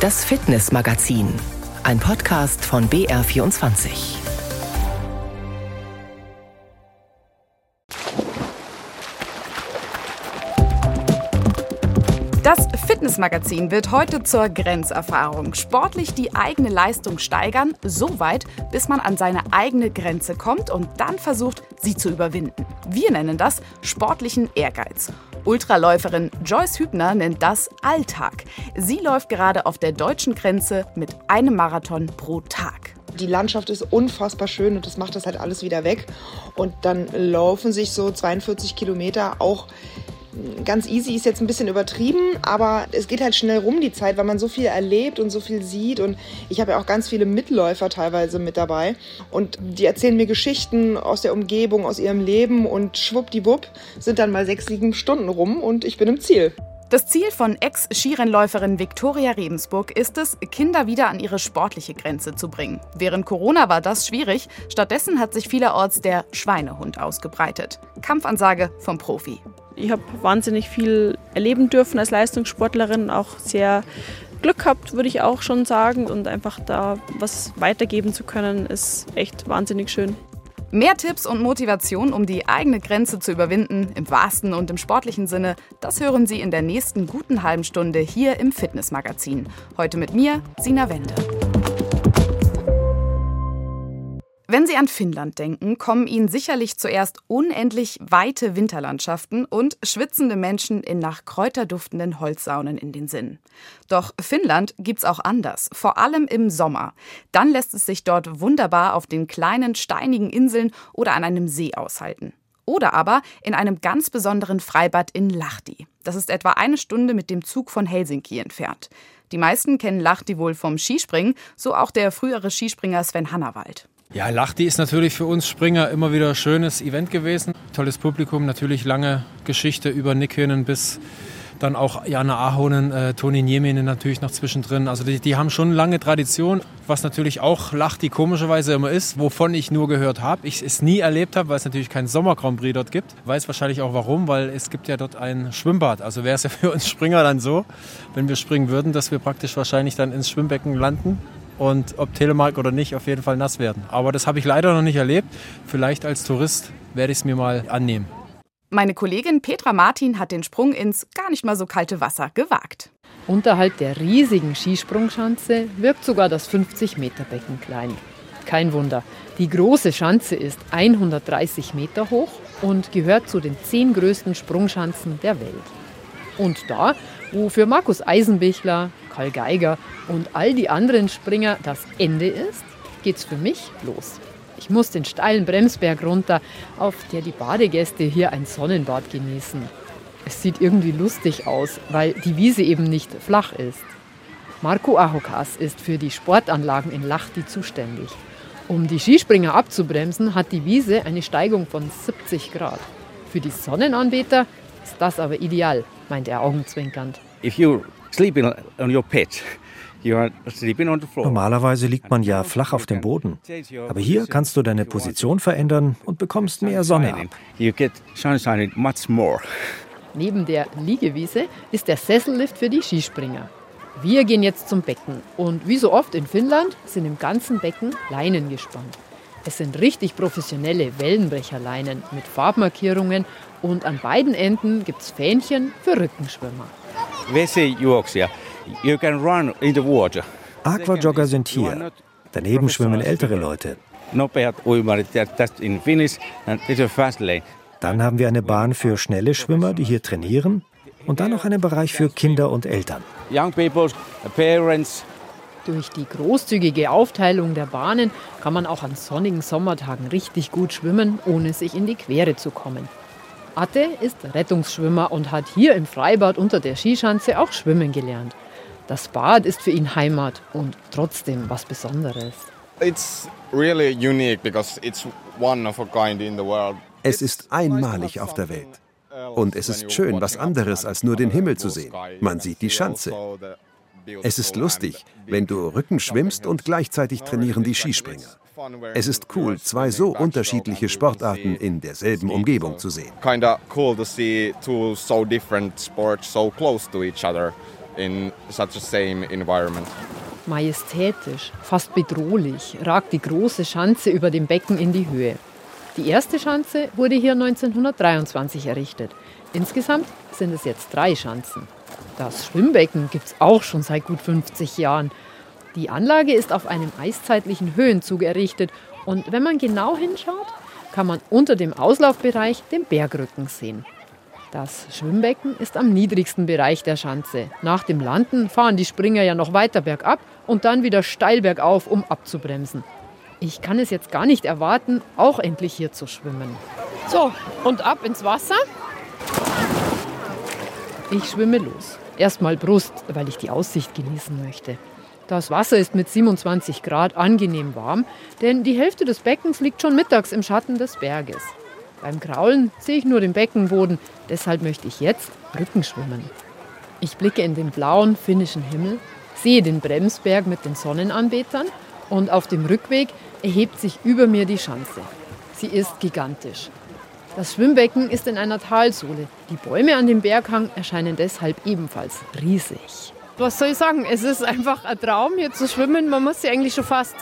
Das Fitnessmagazin, ein Podcast von BR24. Das Fitnessmagazin wird heute zur Grenzerfahrung. Sportlich die eigene Leistung steigern, so weit, bis man an seine eigene Grenze kommt und dann versucht, sie zu überwinden. Wir nennen das sportlichen Ehrgeiz. Ultraläuferin Joyce Hübner nennt das Alltag. Sie läuft gerade auf der deutschen Grenze mit einem Marathon pro Tag. Die Landschaft ist unfassbar schön und das macht das halt alles wieder weg. Und dann laufen sich so 42 Kilometer auch ganz easy ist jetzt ein bisschen übertrieben, aber es geht halt schnell rum die Zeit, weil man so viel erlebt und so viel sieht. Und ich habe ja auch ganz viele Mitläufer teilweise mit dabei. Und die erzählen mir Geschichten aus der Umgebung, aus ihrem Leben und schwuppdiwupp sind dann mal sechs, sieben Stunden rum und ich bin im Ziel. Das Ziel von Ex-Skirennläuferin Viktoria Rebensburg ist es, Kinder wieder an ihre sportliche Grenze zu bringen. Während Corona war das schwierig. Stattdessen hat sich vielerorts der Schweinehund ausgebreitet. Kampfansage vom Profi. Ich habe wahnsinnig viel erleben dürfen als Leistungssportlerin, auch sehr Glück gehabt, würde ich auch schon sagen. Und einfach da was weitergeben zu können, ist echt wahnsinnig schön. Mehr Tipps und Motivation, um die eigene Grenze zu überwinden, im wahrsten und im sportlichen Sinne, das hören Sie in der nächsten guten halben Stunde hier im Fitnessmagazin. Heute mit mir, Sina Wende. Wenn Sie an Finnland denken, kommen Ihnen sicherlich zuerst unendlich weite Winterlandschaften und schwitzende Menschen in nach Kräuter duftenden Holzsaunen in den Sinn. Doch Finnland gibt's auch anders, vor allem im Sommer. Dann lässt es sich dort wunderbar auf den kleinen steinigen Inseln oder an einem See aushalten. Oder aber in einem ganz besonderen Freibad in Lahti. Das ist etwa eine Stunde mit dem Zug von Helsinki entfernt. Die meisten kennen Lahti wohl vom Skispringen, so auch der frühere Skispringer Sven Hannawald. Ja, Lachti ist natürlich für uns Springer immer wieder ein schönes Event gewesen. Tolles Publikum, natürlich lange Geschichte über Nick Hönen bis dann auch Jana Ahonen, äh, Toni Nieminen natürlich noch zwischendrin. Also die, die, haben schon lange Tradition, was natürlich auch Lachti komischerweise immer ist, wovon ich nur gehört habe. Ich es nie erlebt habe, weil es natürlich keinen Sommer Grand Prix dort gibt. Weiß wahrscheinlich auch warum, weil es gibt ja dort ein Schwimmbad. Also wäre es ja für uns Springer dann so, wenn wir springen würden, dass wir praktisch wahrscheinlich dann ins Schwimmbecken landen und ob Telemark oder nicht, auf jeden Fall nass werden. Aber das habe ich leider noch nicht erlebt. Vielleicht als Tourist werde ich es mir mal annehmen. Meine Kollegin Petra Martin hat den Sprung ins gar nicht mal so kalte Wasser gewagt. Unterhalb der riesigen Skisprungschanze wirkt sogar das 50-Meter-Becken klein. Kein Wunder, die große Schanze ist 130 Meter hoch und gehört zu den zehn größten Sprungschanzen der Welt. Und da, wo für Markus Eisenbichler, Karl Geiger und all die anderen Springer das Ende ist, geht's für mich los. Ich muss den steilen Bremsberg runter, auf der die Badegäste hier ein Sonnenbad genießen. Es sieht irgendwie lustig aus, weil die Wiese eben nicht flach ist. Marco Ahokas ist für die Sportanlagen in Lachti zuständig. Um die Skispringer abzubremsen, hat die Wiese eine Steigung von 70 Grad. Für die Sonnenanbeter ist das aber ideal, meint er augenzwinkernd. If you sleeping on your pitch, Normalerweise liegt man ja flach auf dem Boden. Aber hier kannst du deine Position verändern und bekommst mehr Sonne ab. Neben der Liegewiese ist der Sessellift für die Skispringer. Wir gehen jetzt zum Becken und wie so oft in Finnland sind im ganzen Becken Leinen gespannt. Es sind richtig professionelle Wellenbrecherleinen mit Farbmarkierungen und an beiden Enden gibt es Fähnchen für Rückenschwimmer. Aquajogger sind hier. Daneben schwimmen ältere Leute. Dann haben wir eine Bahn für schnelle Schwimmer, die hier trainieren. Und dann noch einen Bereich für Kinder und Eltern. Durch die großzügige Aufteilung der Bahnen kann man auch an sonnigen Sommertagen richtig gut schwimmen, ohne sich in die Quere zu kommen. Atte ist Rettungsschwimmer und hat hier im Freibad unter der Skischanze auch schwimmen gelernt. Das Bad ist für ihn Heimat und trotzdem was Besonderes. Es ist einmalig auf der Welt. Und es ist schön, was anderes als nur den Himmel zu sehen. Man sieht die Schanze. Es ist lustig, wenn du Rücken schwimmst und gleichzeitig trainieren die Skispringer. Es ist cool, zwei so unterschiedliche Sportarten in derselben Umgebung zu sehen. in such a same environment. Majestätisch, fast bedrohlich, ragt die große Schanze über dem Becken in die Höhe. Die erste Schanze wurde hier 1923 errichtet. Insgesamt sind es jetzt drei Schanzen. Das Schwimmbecken gibt es auch schon seit gut 50 Jahren. Die Anlage ist auf einem eiszeitlichen Höhenzug errichtet und wenn man genau hinschaut, kann man unter dem Auslaufbereich den Bergrücken sehen. Das Schwimmbecken ist am niedrigsten Bereich der Schanze. Nach dem Landen fahren die Springer ja noch weiter bergab und dann wieder steil bergauf, um abzubremsen. Ich kann es jetzt gar nicht erwarten, auch endlich hier zu schwimmen. So, und ab ins Wasser. Ich schwimme los. Erstmal Brust, weil ich die Aussicht genießen möchte. Das Wasser ist mit 27 Grad angenehm warm, denn die Hälfte des Beckens liegt schon mittags im Schatten des Berges. Beim Kraulen sehe ich nur den Beckenboden, deshalb möchte ich jetzt Rücken schwimmen. Ich blicke in den blauen finnischen Himmel, sehe den Bremsberg mit den Sonnenanbetern und auf dem Rückweg erhebt sich über mir die Schanze. Sie ist gigantisch. Das Schwimmbecken ist in einer Talsohle. Die Bäume an dem Berghang erscheinen deshalb ebenfalls riesig. Was soll ich sagen? Es ist einfach ein Traum, hier zu schwimmen. Man muss sich eigentlich schon fast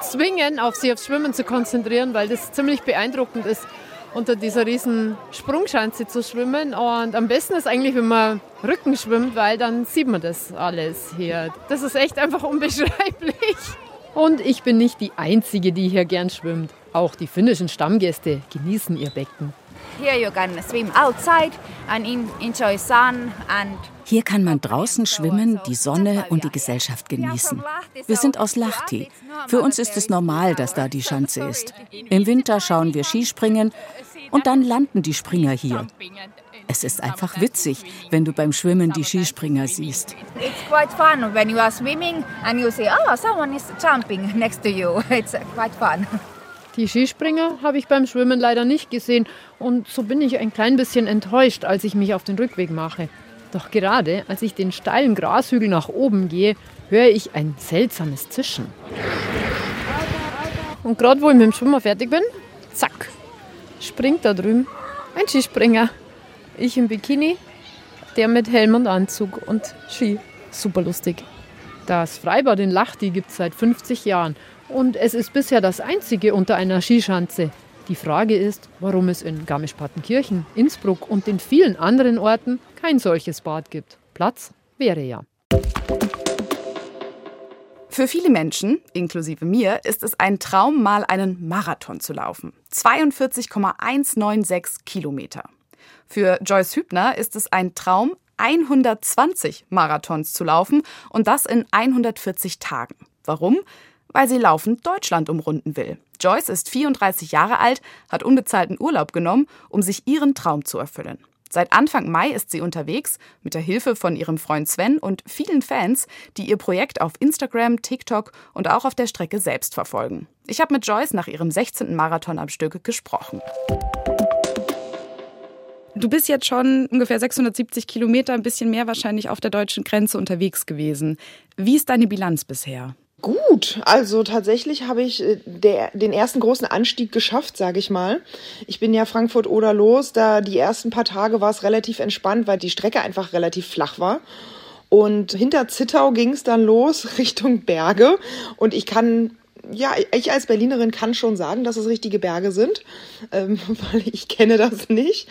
zwingen, auf sich aufs Schwimmen zu konzentrieren, weil das ziemlich beeindruckend ist unter dieser riesen Sprungschanze zu schwimmen. Und am besten ist eigentlich, wenn man Rücken schwimmt, weil dann sieht man das alles hier. Das ist echt einfach unbeschreiblich. Und ich bin nicht die Einzige, die hier gern schwimmt. Auch die finnischen Stammgäste genießen ihr Becken. Hier kann man draußen schwimmen, die Sonne und die Gesellschaft genießen. Wir sind aus Lahti. Für uns ist es normal, dass da die Schanze ist. Im Winter schauen wir Skispringen und dann landen die Springer hier. Es ist einfach witzig, wenn du beim Schwimmen die Skispringer siehst. It's quite fun when you are swimming and you see, oh, someone is jumping next to you. It's quite fun. Die Skispringer habe ich beim Schwimmen leider nicht gesehen und so bin ich ein klein bisschen enttäuscht, als ich mich auf den Rückweg mache. Doch gerade als ich den steilen Grashügel nach oben gehe, höre ich ein seltsames Zischen. Und gerade wo ich mit dem Schwimmer fertig bin, zack, springt da drüben ein Skispringer. Ich im Bikini, der mit Helm und Anzug und Ski. Super lustig. Das Freibad in Lachti gibt es seit 50 Jahren und es ist bisher das einzige unter einer Skischanze. Die Frage ist, warum es in Garmisch-Partenkirchen, Innsbruck und den vielen anderen Orten kein solches Bad gibt. Platz wäre ja. Für viele Menschen, inklusive mir, ist es ein Traum, mal einen Marathon zu laufen. 42,196 Kilometer. Für Joyce Hübner ist es ein Traum, 120 Marathons zu laufen und das in 140 Tagen. Warum? Weil sie laufend Deutschland umrunden will. Joyce ist 34 Jahre alt, hat unbezahlten Urlaub genommen, um sich ihren Traum zu erfüllen. Seit Anfang Mai ist sie unterwegs, mit der Hilfe von ihrem Freund Sven und vielen Fans, die ihr Projekt auf Instagram, TikTok und auch auf der Strecke selbst verfolgen. Ich habe mit Joyce nach ihrem 16. Marathon am Stück gesprochen. Du bist jetzt schon ungefähr 670 Kilometer, ein bisschen mehr wahrscheinlich auf der deutschen Grenze unterwegs gewesen. Wie ist deine Bilanz bisher? Gut, also tatsächlich habe ich äh, der, den ersten großen Anstieg geschafft, sage ich mal. Ich bin ja Frankfurt oder los, da die ersten paar Tage war es relativ entspannt, weil die Strecke einfach relativ flach war. Und hinter Zittau ging es dann los Richtung Berge. Und ich kann ja, ich als Berlinerin kann schon sagen, dass es richtige Berge sind, ähm, weil ich kenne das nicht.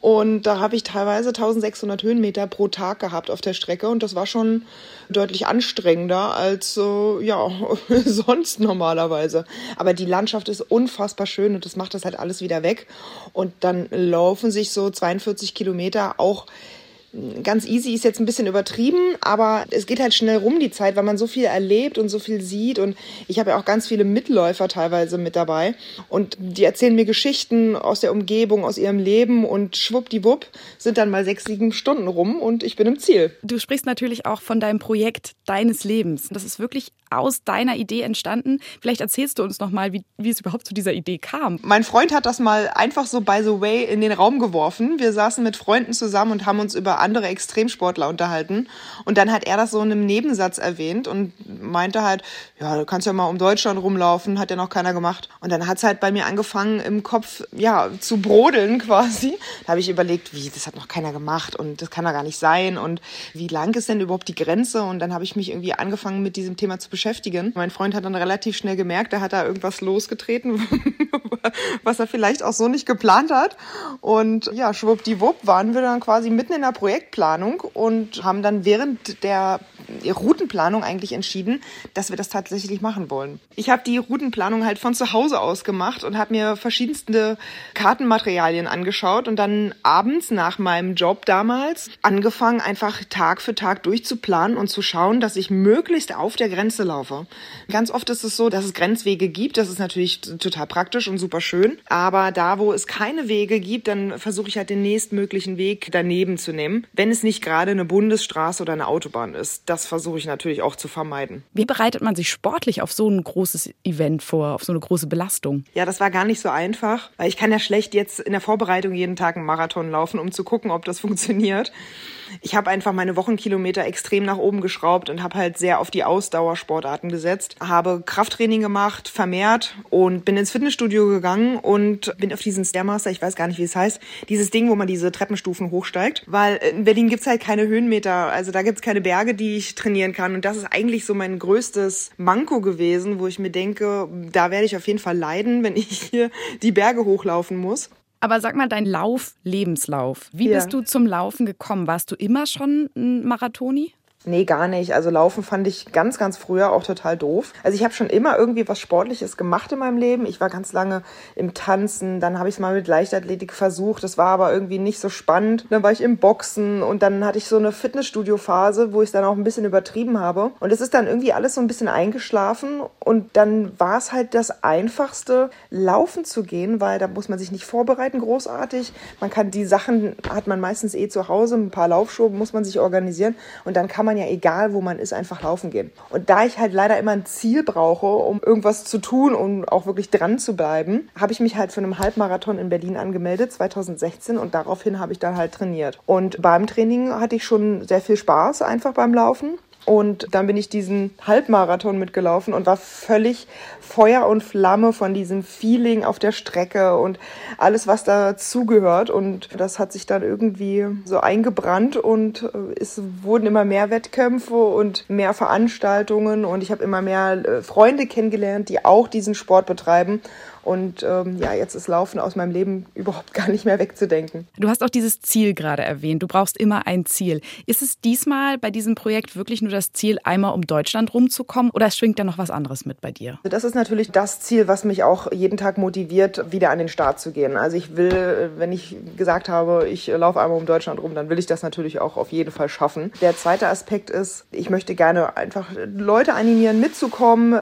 Und da habe ich teilweise 1600 Höhenmeter pro Tag gehabt auf der Strecke und das war schon deutlich anstrengender als äh, ja sonst normalerweise. Aber die Landschaft ist unfassbar schön und das macht das halt alles wieder weg. Und dann laufen sich so 42 Kilometer auch ganz easy ist jetzt ein bisschen übertrieben, aber es geht halt schnell rum die Zeit, weil man so viel erlebt und so viel sieht und ich habe ja auch ganz viele Mitläufer teilweise mit dabei und die erzählen mir Geschichten aus der Umgebung, aus ihrem Leben und schwuppdiwupp sind dann mal sechs, sieben Stunden rum und ich bin im Ziel. Du sprichst natürlich auch von deinem Projekt deines Lebens. Das ist wirklich aus deiner Idee entstanden. Vielleicht erzählst du uns noch mal, wie, wie es überhaupt zu dieser Idee kam. Mein Freund hat das mal einfach so by the way in den Raum geworfen. Wir saßen mit Freunden zusammen und haben uns über andere Extremsportler unterhalten. Und dann hat er das so in einem Nebensatz erwähnt und meinte halt, ja, du kannst ja mal um Deutschland rumlaufen, hat ja noch keiner gemacht. Und dann hat's halt bei mir angefangen, im Kopf, ja, zu brodeln quasi. Da habe ich überlegt, wie, das hat noch keiner gemacht und das kann doch gar nicht sein und wie lang ist denn überhaupt die Grenze? Und dann habe ich mich irgendwie angefangen, mit diesem Thema zu beschäftigen. Mein Freund hat dann relativ schnell gemerkt, er hat da irgendwas losgetreten, was er vielleicht auch so nicht geplant hat. Und ja, schwuppdiwupp waren wir dann quasi mitten in der Projektplanung und haben dann während der Routenplanung eigentlich entschieden, dass wir das tatsächlich machen wollen. Ich habe die Routenplanung halt von zu Hause aus gemacht und habe mir verschiedenste Kartenmaterialien angeschaut und dann abends nach meinem Job damals angefangen, einfach Tag für Tag durchzuplanen und zu schauen, dass ich möglichst auf der Grenze laufe. Ganz oft ist es so, dass es Grenzwege gibt. Das ist natürlich total praktisch und super schön. Aber da, wo es keine Wege gibt, dann versuche ich halt den nächstmöglichen Weg daneben zu nehmen, wenn es nicht gerade eine Bundesstraße oder eine Autobahn ist. Das versuche ich natürlich auch zu vermeiden. Wie bereitet man sich sportlich auf so ein großes Event vor, auf so eine große Belastung? Ja, das war gar nicht so einfach, weil ich kann ja schlecht jetzt in der Vorbereitung jeden Tag einen Marathon laufen, um zu gucken, ob das funktioniert ich habe einfach meine Wochenkilometer extrem nach oben geschraubt und habe halt sehr auf die Ausdauersportarten gesetzt. Habe Krafttraining gemacht, vermehrt und bin ins Fitnessstudio gegangen und bin auf diesen Stairmaster, ich weiß gar nicht, wie es heißt, dieses Ding, wo man diese Treppenstufen hochsteigt. Weil in Berlin gibt's halt keine Höhenmeter, also da gibt's keine Berge, die ich trainieren kann. Und das ist eigentlich so mein größtes Manko gewesen, wo ich mir denke, da werde ich auf jeden Fall leiden, wenn ich hier die Berge hochlaufen muss. Aber sag mal, dein Lauf, Lebenslauf. Wie ja. bist du zum Laufen gekommen? Warst du immer schon ein Marathoni? Nee, gar nicht. Also Laufen fand ich ganz, ganz früher auch total doof. Also ich habe schon immer irgendwie was Sportliches gemacht in meinem Leben. Ich war ganz lange im Tanzen, dann habe ich es mal mit Leichtathletik versucht. Das war aber irgendwie nicht so spannend. Dann war ich im Boxen und dann hatte ich so eine Fitnessstudio-Phase, wo ich dann auch ein bisschen übertrieben habe. Und es ist dann irgendwie alles so ein bisschen eingeschlafen und dann war es halt das Einfachste, laufen zu gehen, weil da muss man sich nicht vorbereiten großartig. Man kann die Sachen, hat man meistens eh zu Hause, ein paar Laufschuhe muss man sich organisieren und dann kann man ja, egal wo man ist, einfach laufen gehen. Und da ich halt leider immer ein Ziel brauche, um irgendwas zu tun und um auch wirklich dran zu bleiben, habe ich mich halt für einen Halbmarathon in Berlin angemeldet, 2016, und daraufhin habe ich dann halt trainiert. Und beim Training hatte ich schon sehr viel Spaß einfach beim Laufen. Und dann bin ich diesen Halbmarathon mitgelaufen und war völlig Feuer und Flamme von diesem Feeling auf der Strecke und alles, was dazugehört. Und das hat sich dann irgendwie so eingebrannt und äh, es wurden immer mehr Wettkämpfe und mehr Veranstaltungen und ich habe immer mehr äh, Freunde kennengelernt, die auch diesen Sport betreiben. Und ähm, ja, jetzt ist Laufen aus meinem Leben überhaupt gar nicht mehr wegzudenken. Du hast auch dieses Ziel gerade erwähnt. Du brauchst immer ein Ziel. Ist es diesmal bei diesem Projekt wirklich nur das Ziel, einmal um Deutschland rumzukommen oder schwingt da noch was anderes mit bei dir? Das ist natürlich das Ziel, was mich auch jeden Tag motiviert, wieder an den Start zu gehen. Also ich will, wenn ich gesagt habe, ich laufe einmal um Deutschland rum, dann will ich das natürlich auch auf jeden Fall schaffen. Der zweite Aspekt ist, ich möchte gerne einfach Leute animieren, mitzukommen,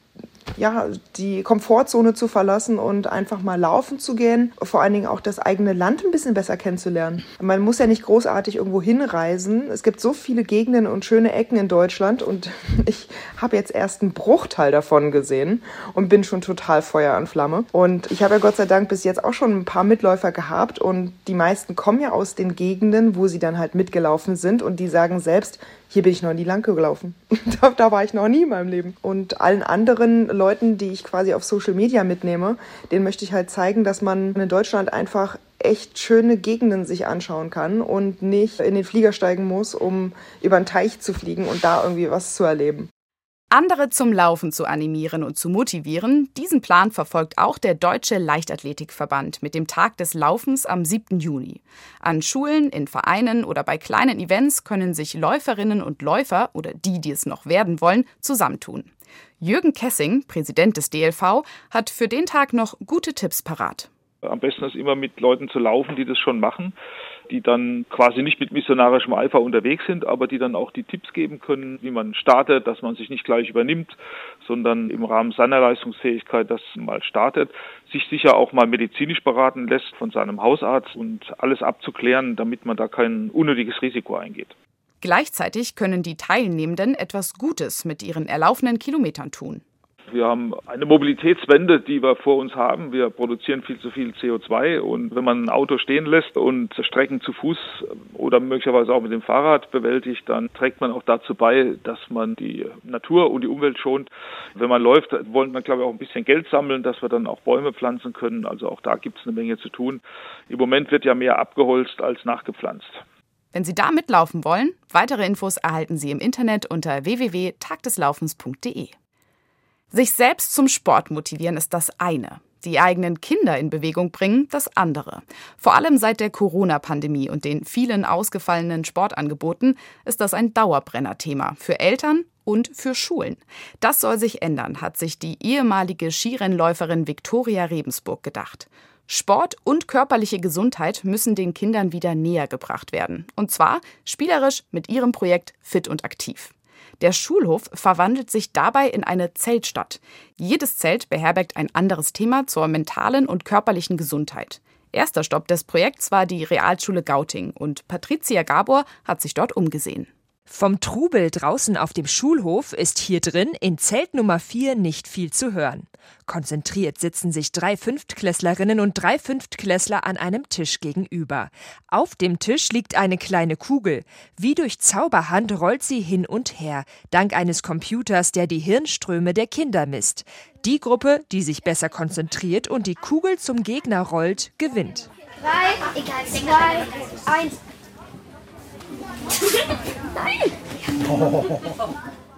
ja, die Komfortzone zu verlassen und einfach mal laufen zu gehen. Vor allen Dingen auch das eigene Land ein bisschen besser kennenzulernen. Man muss ja nicht großartig irgendwo hinreisen. Es gibt so viele Gegenden und schöne Ecken in Deutschland und ich habe jetzt erst einen Bruchteil davon gesehen und bin schon total Feuer und Flamme. Und ich habe ja Gott sei Dank bis jetzt auch schon ein paar Mitläufer gehabt und die meisten kommen ja aus den Gegenden, wo sie dann halt mitgelaufen sind und die sagen selbst, hier bin ich noch nie lang gelaufen. da, da, war ich noch nie in meinem Leben. Und allen anderen Leuten, die ich quasi auf Social Media mitnehme, denen möchte ich halt zeigen, dass man in Deutschland einfach echt schöne Gegenden sich anschauen kann und nicht in den Flieger steigen muss, um über einen Teich zu fliegen und da irgendwie was zu erleben. Andere zum Laufen zu animieren und zu motivieren, diesen Plan verfolgt auch der Deutsche Leichtathletikverband mit dem Tag des Laufens am 7. Juni. An Schulen, in Vereinen oder bei kleinen Events können sich Läuferinnen und Läufer oder die, die es noch werden wollen, zusammentun. Jürgen Kessing, Präsident des DLV, hat für den Tag noch gute Tipps parat. Am besten ist immer mit Leuten zu laufen, die das schon machen die dann quasi nicht mit missionarischem Eifer unterwegs sind, aber die dann auch die Tipps geben können, wie man startet, dass man sich nicht gleich übernimmt, sondern im Rahmen seiner Leistungsfähigkeit das mal startet, sich sicher auch mal medizinisch beraten lässt von seinem Hausarzt und alles abzuklären, damit man da kein unnötiges Risiko eingeht. Gleichzeitig können die Teilnehmenden etwas Gutes mit ihren erlaufenen Kilometern tun. Wir haben eine Mobilitätswende, die wir vor uns haben. Wir produzieren viel zu viel CO2 und wenn man ein Auto stehen lässt und Strecken zu Fuß oder möglicherweise auch mit dem Fahrrad bewältigt, dann trägt man auch dazu bei, dass man die Natur und die Umwelt schont. Wenn man läuft, wollen wir, glaube ich, auch ein bisschen Geld sammeln, dass wir dann auch Bäume pflanzen können. Also auch da gibt es eine Menge zu tun. Im Moment wird ja mehr abgeholzt als nachgepflanzt. Wenn Sie da mitlaufen wollen, weitere Infos erhalten Sie im Internet unter www.tagdeslaufens.de. Sich selbst zum Sport motivieren ist das eine. Die eigenen Kinder in Bewegung bringen, das andere. Vor allem seit der Corona-Pandemie und den vielen ausgefallenen Sportangeboten ist das ein Dauerbrenner-Thema für Eltern und für Schulen. Das soll sich ändern, hat sich die ehemalige Skirennläuferin Viktoria Rebensburg gedacht. Sport und körperliche Gesundheit müssen den Kindern wieder näher gebracht werden. Und zwar spielerisch mit ihrem Projekt Fit und Aktiv. Der Schulhof verwandelt sich dabei in eine Zeltstadt. Jedes Zelt beherbergt ein anderes Thema zur mentalen und körperlichen Gesundheit. Erster Stopp des Projekts war die Realschule Gauting und Patricia Gabor hat sich dort umgesehen. Vom Trubel draußen auf dem Schulhof ist hier drin in Zelt Nummer 4 nicht viel zu hören. Konzentriert sitzen sich drei Fünftklässlerinnen und drei Fünftklässler an einem Tisch gegenüber. Auf dem Tisch liegt eine kleine Kugel. Wie durch Zauberhand rollt sie hin und her, dank eines Computers, der die Hirnströme der Kinder misst. Die Gruppe, die sich besser konzentriert und die Kugel zum Gegner rollt, gewinnt. Drei, zwei, eins.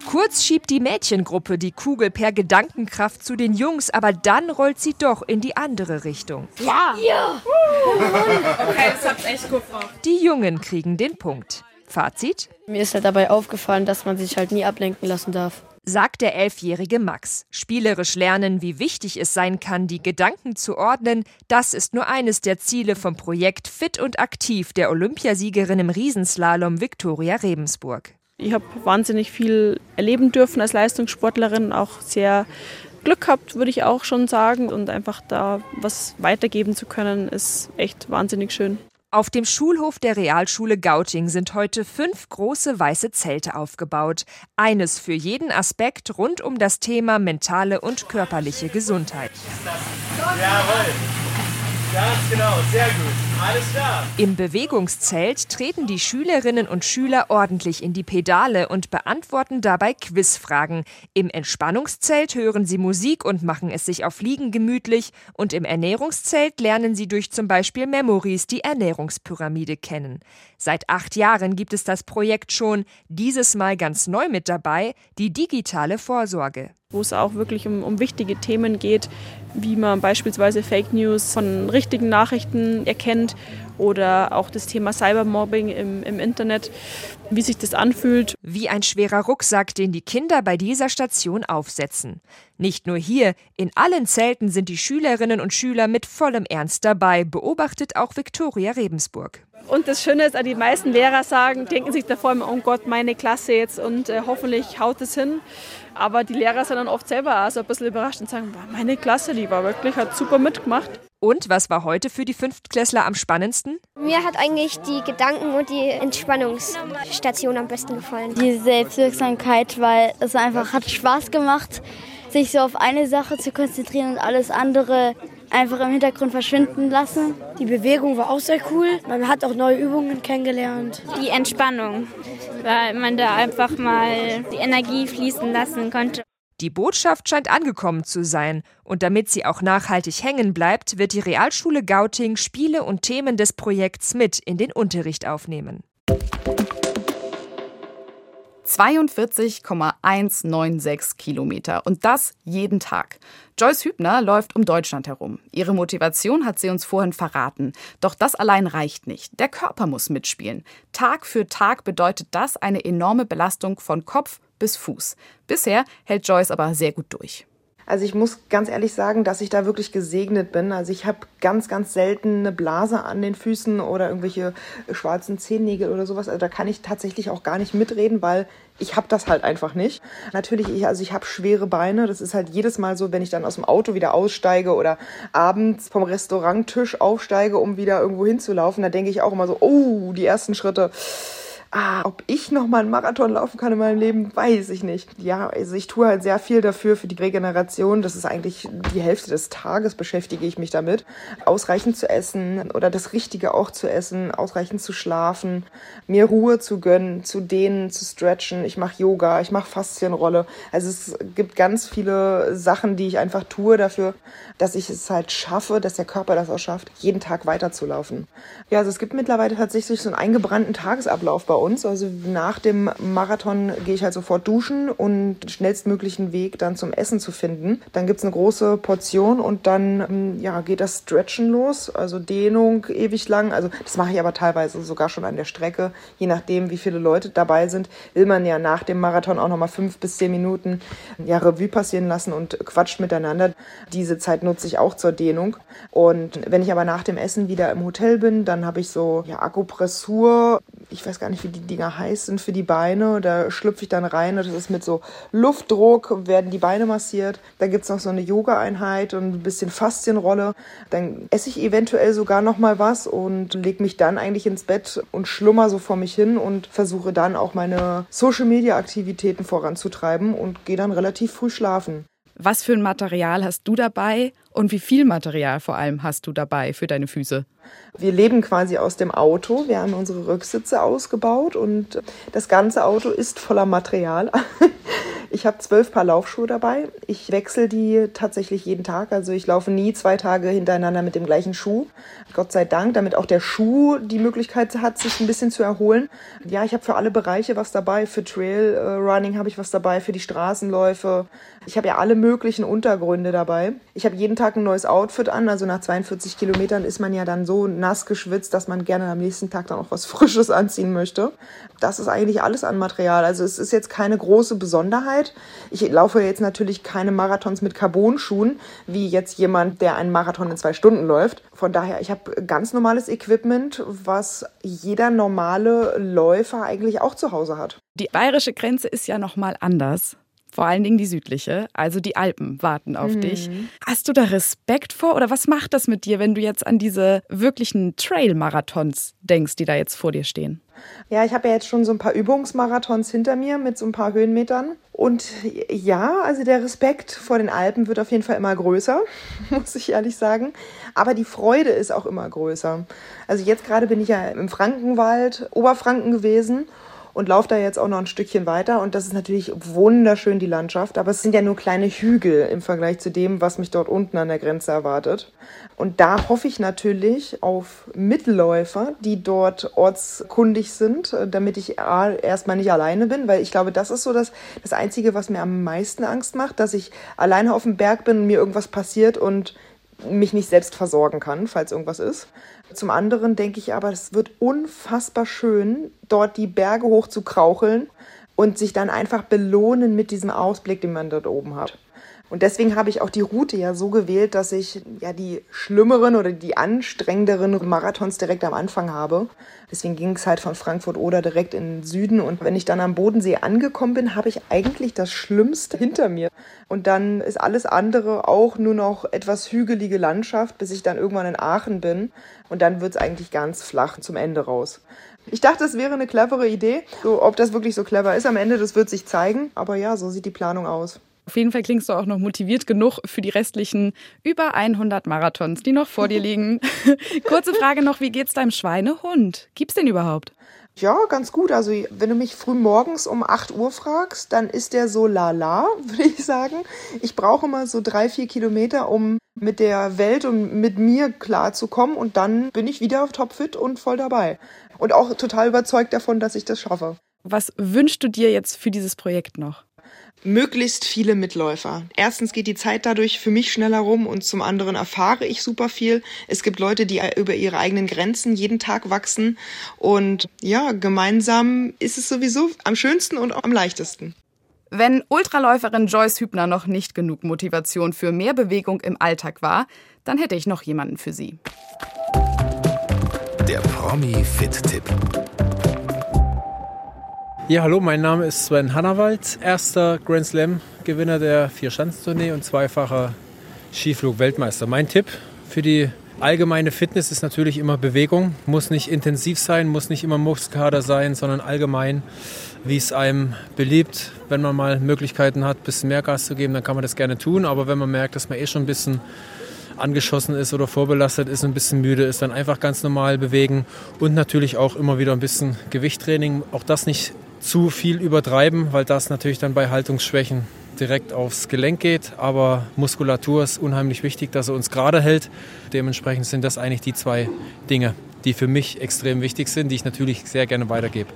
Kurz schiebt die Mädchengruppe die Kugel per Gedankenkraft zu den Jungs, aber dann rollt sie doch in die andere Richtung. Ja! Ja! Okay, das habt echt gut gemacht. Die Jungen kriegen den Punkt. Fazit? Mir ist halt dabei aufgefallen, dass man sich halt nie ablenken lassen darf sagt der elfjährige Max. Spielerisch lernen, wie wichtig es sein kann, die Gedanken zu ordnen, das ist nur eines der Ziele vom Projekt Fit und Aktiv der Olympiasiegerin im Riesenslalom Viktoria Rebensburg. Ich habe wahnsinnig viel erleben dürfen als Leistungssportlerin, auch sehr Glück gehabt, würde ich auch schon sagen. Und einfach da was weitergeben zu können, ist echt wahnsinnig schön. Auf dem Schulhof der Realschule Gauting sind heute fünf große weiße Zelte aufgebaut. Eines für jeden Aspekt rund um das Thema mentale und körperliche Gesundheit. Jawohl. Ganz genau, sehr gut. Alles klar. Im Bewegungszelt treten die Schülerinnen und Schüler ordentlich in die Pedale und beantworten dabei Quizfragen. Im Entspannungszelt hören sie Musik und machen es sich auf Liegen gemütlich. Und im Ernährungszelt lernen sie durch zum Beispiel Memories die Ernährungspyramide kennen. Seit acht Jahren gibt es das Projekt schon, dieses Mal ganz neu mit dabei, die digitale Vorsorge wo es auch wirklich um, um, wichtige Themen geht, wie man beispielsweise Fake News von richtigen Nachrichten erkennt oder auch das Thema Cybermobbing im, im Internet, wie sich das anfühlt. Wie ein schwerer Rucksack, den die Kinder bei dieser Station aufsetzen. Nicht nur hier, in allen Zelten sind die Schülerinnen und Schüler mit vollem Ernst dabei, beobachtet auch Viktoria Rebensburg. Und das Schöne ist, die meisten Lehrer sagen, denken sich davor immer, oh Gott, meine Klasse jetzt und äh, hoffentlich haut es hin. Aber die Lehrer sind dann oft selber auch so ein bisschen überrascht und sagen, meine Klasse, die war wirklich, hat super mitgemacht. Und was war heute für die Fünftklässler am spannendsten? Mir hat eigentlich die Gedanken- und die Entspannungsstation am besten gefallen. Die Selbstwirksamkeit, weil es einfach hat Spaß gemacht, sich so auf eine Sache zu konzentrieren und alles andere einfach im Hintergrund verschwinden lassen. Die Bewegung war auch sehr cool. Man hat auch neue Übungen kennengelernt. Die Entspannung, weil man da einfach mal die Energie fließen lassen konnte. Die Botschaft scheint angekommen zu sein. Und damit sie auch nachhaltig hängen bleibt, wird die Realschule Gauting Spiele und Themen des Projekts mit in den Unterricht aufnehmen. 42,196 Kilometer und das jeden Tag. Joyce Hübner läuft um Deutschland herum. Ihre Motivation hat sie uns vorhin verraten. Doch das allein reicht nicht. Der Körper muss mitspielen. Tag für Tag bedeutet das eine enorme Belastung von Kopf bis Fuß. Bisher hält Joyce aber sehr gut durch. Also ich muss ganz ehrlich sagen, dass ich da wirklich gesegnet bin. Also ich habe ganz, ganz selten eine Blase an den Füßen oder irgendwelche schwarzen Zehennägel oder sowas. Also da kann ich tatsächlich auch gar nicht mitreden, weil ich habe das halt einfach nicht. Natürlich, ich, also ich habe schwere Beine. Das ist halt jedes Mal so, wenn ich dann aus dem Auto wieder aussteige oder abends vom Restauranttisch aufsteige, um wieder irgendwo hinzulaufen. Da denke ich auch immer so, oh, die ersten Schritte Ah, ob ich noch mal einen Marathon laufen kann in meinem Leben, weiß ich nicht. Ja, also ich tue halt sehr viel dafür für die Regeneration. Das ist eigentlich die Hälfte des Tages beschäftige ich mich damit. Ausreichend zu essen oder das Richtige auch zu essen, ausreichend zu schlafen, mir Ruhe zu gönnen, zu dehnen, zu stretchen. Ich mache Yoga, ich mache Faszienrolle. Also es gibt ganz viele Sachen, die ich einfach tue dafür, dass ich es halt schaffe, dass der Körper das auch schafft, jeden Tag weiterzulaufen. Ja, also es gibt mittlerweile tatsächlich so einen eingebrannten Tagesablauf bei uns. Also nach dem Marathon gehe ich halt sofort duschen und schnellstmöglichen Weg dann zum Essen zu finden. Dann gibt es eine große Portion und dann ähm, ja, geht das Stretchen los, also Dehnung ewig lang. Also das mache ich aber teilweise sogar schon an der Strecke. Je nachdem, wie viele Leute dabei sind, will man ja nach dem Marathon auch nochmal fünf bis zehn Minuten ja, Revue passieren lassen und quatscht miteinander. Diese Zeit nutze ich auch zur Dehnung. Und wenn ich aber nach dem Essen wieder im Hotel bin, dann habe ich so ja, Akupressur. Ich weiß gar nicht, wie die Dinger heißen für die Beine. Da schlüpfe ich dann rein und das ist mit so Luftdruck, werden die Beine massiert. Da gibt es noch so eine Yoga-Einheit und ein bisschen Faszienrolle. Dann esse ich eventuell sogar noch mal was und lege mich dann eigentlich ins Bett und schlummer so vor mich hin und versuche dann auch meine Social-Media-Aktivitäten voranzutreiben und gehe dann relativ früh schlafen. Was für ein Material hast du dabei und wie viel Material vor allem hast du dabei für deine Füße? Wir leben quasi aus dem Auto. Wir haben unsere Rücksitze ausgebaut und das ganze Auto ist voller Material. Ich habe zwölf Paar Laufschuhe dabei. Ich wechsle die tatsächlich jeden Tag. Also ich laufe nie zwei Tage hintereinander mit dem gleichen Schuh. Gott sei Dank, damit auch der Schuh die Möglichkeit hat, sich ein bisschen zu erholen. Ja, ich habe für alle Bereiche was dabei. Für Trail äh, Running habe ich was dabei, für die Straßenläufe. Ich habe ja alle möglichen Untergründe dabei. Ich habe jeden Tag ein neues Outfit an. Also nach 42 Kilometern ist man ja dann so nass geschwitzt, dass man gerne am nächsten Tag dann auch was Frisches anziehen möchte. Das ist eigentlich alles an Material. Also es ist jetzt keine große Besonderheit. Zeit. Ich laufe jetzt natürlich keine Marathons mit Carbon-Schuhen, wie jetzt jemand, der einen Marathon in zwei Stunden läuft. Von daher, ich habe ganz normales Equipment, was jeder normale Läufer eigentlich auch zu Hause hat. Die bayerische Grenze ist ja noch mal anders. Vor allen Dingen die südliche, also die Alpen warten auf mhm. dich. Hast du da Respekt vor oder was macht das mit dir, wenn du jetzt an diese wirklichen Trail-Marathons denkst, die da jetzt vor dir stehen? Ja, ich habe ja jetzt schon so ein paar Übungsmarathons hinter mir mit so ein paar Höhenmetern. Und ja, also der Respekt vor den Alpen wird auf jeden Fall immer größer, muss ich ehrlich sagen. Aber die Freude ist auch immer größer. Also jetzt gerade bin ich ja im Frankenwald, Oberfranken gewesen und laufe da jetzt auch noch ein Stückchen weiter. Und das ist natürlich wunderschön, die Landschaft. Aber es sind ja nur kleine Hügel im Vergleich zu dem, was mich dort unten an der Grenze erwartet. Und da hoffe ich natürlich auf Mitläufer, die dort ortskundig sind, damit ich erstmal nicht alleine bin, weil ich glaube, das ist so das, das Einzige, was mir am meisten Angst macht, dass ich alleine auf dem Berg bin, mir irgendwas passiert und mich nicht selbst versorgen kann, falls irgendwas ist. Zum anderen denke ich aber, es wird unfassbar schön, dort die Berge hoch zu kraucheln und sich dann einfach belohnen mit diesem Ausblick, den man dort oben hat. Und deswegen habe ich auch die Route ja so gewählt, dass ich ja die schlimmeren oder die anstrengenderen Marathons direkt am Anfang habe. Deswegen ging es halt von Frankfurt oder direkt in den Süden. Und wenn ich dann am Bodensee angekommen bin, habe ich eigentlich das Schlimmste hinter mir. Und dann ist alles andere auch nur noch etwas hügelige Landschaft, bis ich dann irgendwann in Aachen bin. Und dann wird es eigentlich ganz flach zum Ende raus. Ich dachte, es wäre eine clevere Idee. So, ob das wirklich so clever ist am Ende, das wird sich zeigen. Aber ja, so sieht die Planung aus. Auf jeden Fall klingst du auch noch motiviert genug für die restlichen über 100 Marathons, die noch vor dir liegen. Kurze Frage noch, wie geht's deinem Schweinehund? Gibt's den überhaupt? Ja, ganz gut. Also, wenn du mich früh morgens um 8 Uhr fragst, dann ist der so lala, würde ich sagen. Ich brauche immer so drei, vier Kilometer, um mit der Welt und mit mir klarzukommen. Und dann bin ich wieder auf topfit und voll dabei. Und auch total überzeugt davon, dass ich das schaffe. Was wünschst du dir jetzt für dieses Projekt noch? Möglichst viele Mitläufer. Erstens geht die Zeit dadurch für mich schneller rum und zum anderen erfahre ich super viel. Es gibt Leute, die über ihre eigenen Grenzen jeden Tag wachsen und ja, gemeinsam ist es sowieso am schönsten und am leichtesten. Wenn Ultraläuferin Joyce Hübner noch nicht genug Motivation für mehr Bewegung im Alltag war, dann hätte ich noch jemanden für sie. Der Promi-Fit-Tipp. Ja, hallo, mein Name ist Sven Hannawald, erster Grand Slam-Gewinner der Vierschanzentournee und zweifacher Skiflug-Weltmeister. Mein Tipp für die Allgemeine Fitness ist natürlich immer Bewegung, muss nicht intensiv sein, muss nicht immer Muskelkater sein, sondern allgemein, wie es einem beliebt. Wenn man mal Möglichkeiten hat, ein bisschen mehr Gas zu geben, dann kann man das gerne tun. Aber wenn man merkt, dass man eh schon ein bisschen angeschossen ist oder vorbelastet ist, ein bisschen müde ist, dann einfach ganz normal bewegen und natürlich auch immer wieder ein bisschen Gewichttraining. Auch das nicht zu viel übertreiben, weil das natürlich dann bei Haltungsschwächen direkt aufs Gelenk geht. Aber Muskulatur ist unheimlich wichtig, dass er uns gerade hält. Dementsprechend sind das eigentlich die zwei Dinge, die für mich extrem wichtig sind, die ich natürlich sehr gerne weitergebe.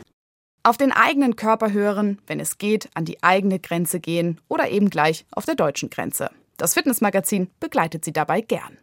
Auf den eigenen Körper hören, wenn es geht, an die eigene Grenze gehen oder eben gleich auf der deutschen Grenze. Das Fitnessmagazin begleitet Sie dabei gern.